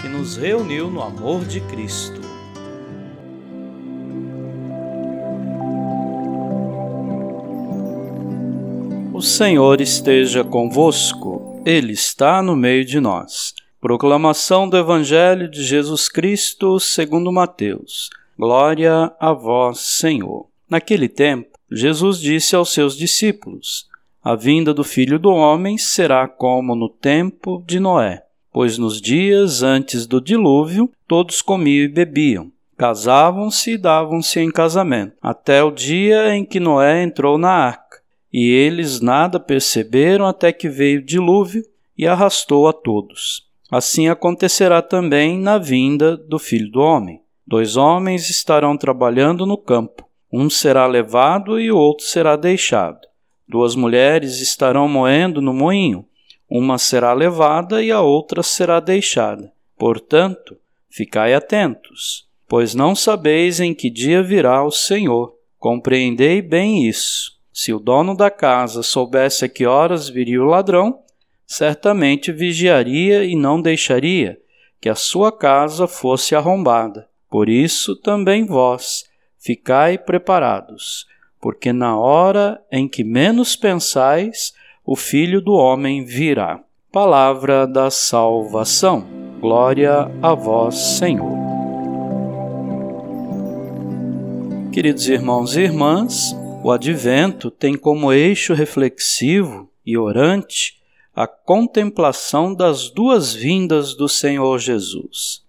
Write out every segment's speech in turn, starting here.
que nos reuniu no amor de Cristo. O Senhor esteja convosco, Ele está no meio de nós. Proclamação do Evangelho de Jesus Cristo segundo Mateus. Glória a vós, Senhor. Naquele tempo, Jesus disse aos seus discípulos: A vinda do Filho do Homem será como no tempo de Noé pois nos dias antes do dilúvio todos comiam e bebiam, casavam-se e davam-se em casamento, até o dia em que Noé entrou na arca. E eles nada perceberam até que veio o dilúvio e arrastou a todos. Assim acontecerá também na vinda do Filho do Homem. Dois homens estarão trabalhando no campo, um será levado e o outro será deixado. Duas mulheres estarão moendo no moinho, uma será levada e a outra será deixada. Portanto, ficai atentos, pois não sabeis em que dia virá o Senhor. Compreendei bem isso. Se o dono da casa soubesse a que horas viria o ladrão, certamente vigiaria e não deixaria que a sua casa fosse arrombada. Por isso também vós ficai preparados, porque na hora em que menos pensais, o Filho do Homem virá. Palavra da salvação. Glória a vós, Senhor. Queridos irmãos e irmãs, o advento tem como eixo reflexivo e orante a contemplação das duas vindas do Senhor Jesus.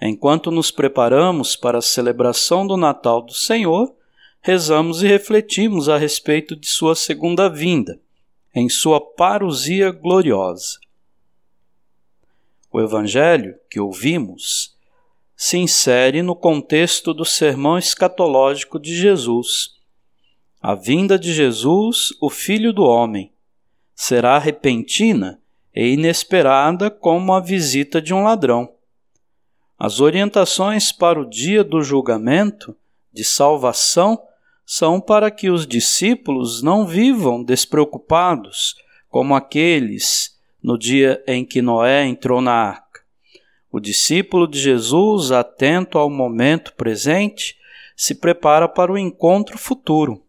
Enquanto nos preparamos para a celebração do Natal do Senhor, rezamos e refletimos a respeito de sua segunda vinda em sua parousia gloriosa. O Evangelho que ouvimos se insere no contexto do sermão escatológico de Jesus. A vinda de Jesus, o Filho do Homem, será repentina e inesperada como a visita de um ladrão. As orientações para o dia do julgamento, de salvação, são para que os discípulos não vivam despreocupados como aqueles no dia em que Noé entrou na arca. O discípulo de Jesus, atento ao momento presente, se prepara para o encontro futuro,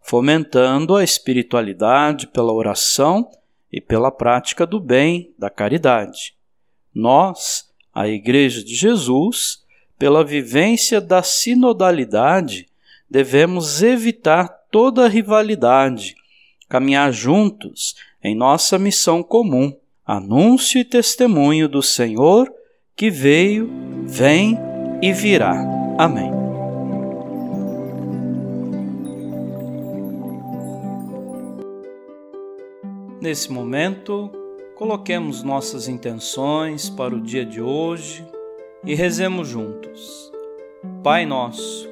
fomentando a espiritualidade pela oração e pela prática do bem, da caridade. Nós, a Igreja de Jesus, pela vivência da sinodalidade, devemos evitar toda rivalidade, caminhar juntos em nossa missão comum, anúncio e testemunho do Senhor que veio, vem e virá. Amém. Nesse momento, coloquemos nossas intenções para o dia de hoje e rezemos juntos. Pai nosso,